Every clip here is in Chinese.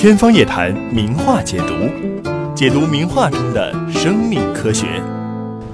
天方夜谭，名画解读，解读名画中的生命科学。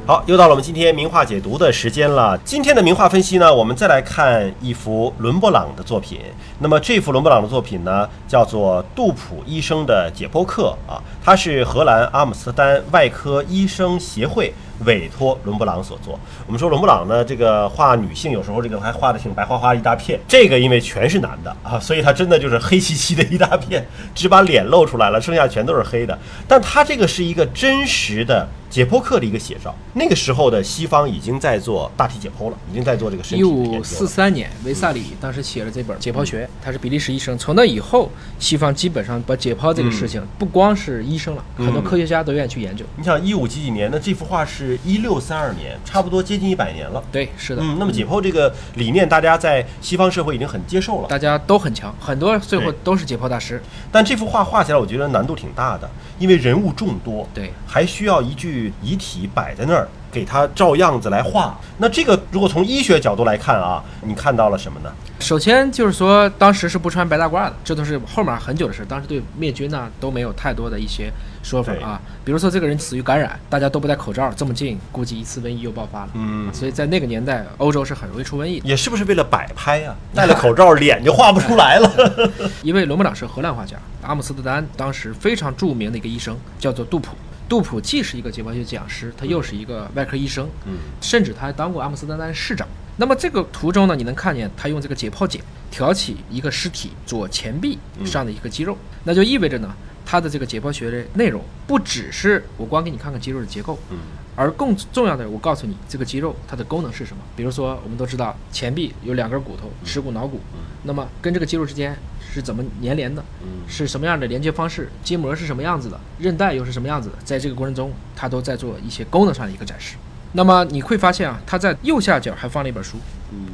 好，又到了我们今天名画解读的时间了。今天的名画分析呢，我们再来看一幅伦勃朗的作品。那么这幅伦勃朗的作品呢，叫做《杜普医生的解剖课》啊，它是荷兰阿姆斯特丹外科医生协会委托伦勃朗所作。我们说伦勃朗呢，这个画女性有时候这个还画的挺白花花一大片，这个因为全是男的啊，所以他真的就是黑漆漆的一大片，只把脸露出来了，剩下全都是黑的。但他这个是一个真实的。解剖课的一个写照，那个时候的西方已经在做大体解剖了，已经在做这个身体一。五四三年，维萨里当时写了这本《解剖学》，他是比利时医生。从那以后，西方基本上把解剖这个事情，不光是医生了，很多科学家都愿意去研究。你想一五几几年那这幅画是一六三二年，差不多接近一百年了。对，是的，嗯，那么解剖这个理念，大家在西方社会已经很接受了。大家都很强，很多最后都是解剖大师。但这幅画画起来，我觉得难度挺大的，因为人物众多，对，还需要一具遗体摆在那儿，给他照样子来画。那这个如果从医学角度来看啊，你看到了什么呢？首先就是说，当时是不穿白大褂的，这都是后面很久的事。当时对灭菌呢都没有太多的一些说法啊。比如说这个人死于感染，大家都不戴口罩，这么近，估计一次瘟疫又爆发了。嗯所以在那个年代，欧洲是很容易出瘟疫的。也是不是为了摆拍啊、戴了口罩，脸就画不出来了。因为伦勃朗是荷兰画家，阿姆斯特丹当时非常著名的一个医生，叫做杜普。杜普既是一个解剖学讲师，他又是一个外科医生，嗯，甚至他还当过阿姆斯特丹市长。那么这个图中呢，你能看见他用这个解剖剪挑起一个尸体左前臂上的一个肌肉，那就意味着呢，他的这个解剖学的内容不只是我光给你看看肌肉的结构，嗯，而更重要的，我告诉你这个肌肉它的功能是什么。比如说，我们都知道前臂有两根骨头，耻骨、脑骨，那么跟这个肌肉之间是怎么粘连的？嗯是什么样的连接方式？筋膜是什么样子的？韧带又是什么样子的？在这个过程中，它都在做一些功能上的一个展示。那么你会发现啊，它在右下角还放了一本书，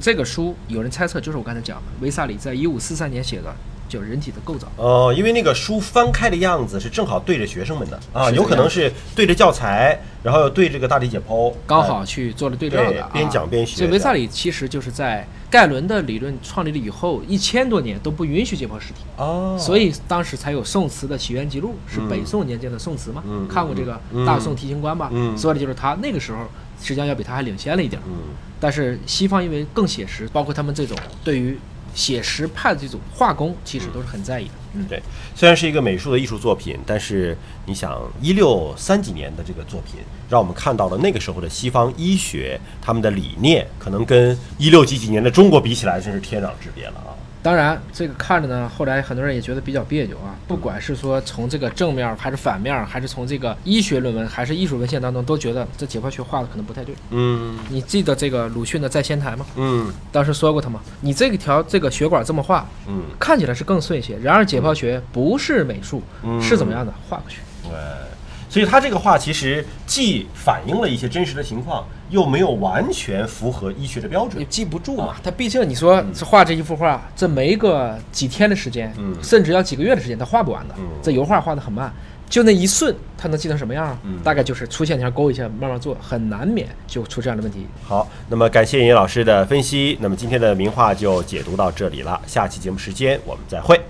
这个书有人猜测就是我刚才讲的，维萨里在一五四三年写的，叫《人体的构造》。哦，因为那个书翻开的样子是正好对着学生们的啊，有可能是对着教材，然后又对这个大体解剖，刚好去做了对照的、啊，边讲边学所以维萨里其实就是在盖伦的理论创立了以后，一千多年都不允许解剖尸体，哦，所以当时才有宋词的起源记录，是北宋年间的宋词嘛。嗯看过这个嗯《大宋提刑官》吧？嗯说的就是他那个时候实际上要比他还领先了一点儿。嗯但是西方因为更写实，包括他们这种对于写实派的这种画工，其实都是很在意的。嗯，对，虽然是一个美术的艺术作品，但是你想一六三几年的这个作品，让我们看到了那个时候的西方医学，他们的理念可能跟一六几几年的中国比起来，真是天壤之别了啊。当然，这个看着呢，后来很多人也觉得比较别扭啊。不管是说从这个正面还是反面，还是从这个医学论文还是艺术文献当中，都觉得这解剖学画的可能不太对。嗯你记得这个鲁迅的《在仙台》吗？嗯当时说过他吗？你这个条这个血管这么画，嗯，看起来是更顺一些。然而解剖学不是美术，嗯是怎么样的？画过去。对。所以他这个画其实既反映了一些真实的情况，又没有完全符合医学的标准你。记不住嘛啊？他毕竟你说这画这一幅画，这没个几天的时间，嗯甚至要几个月的时间，他画不完的嗯。这油画画的很慢，就那一瞬，他能记成什么样大概就是粗线条勾一下，慢慢做，很难免就出这样的问题。好，那么感谢尹老师的分析，那么今天的名画就解读到这里了，下期节目时间我们再会。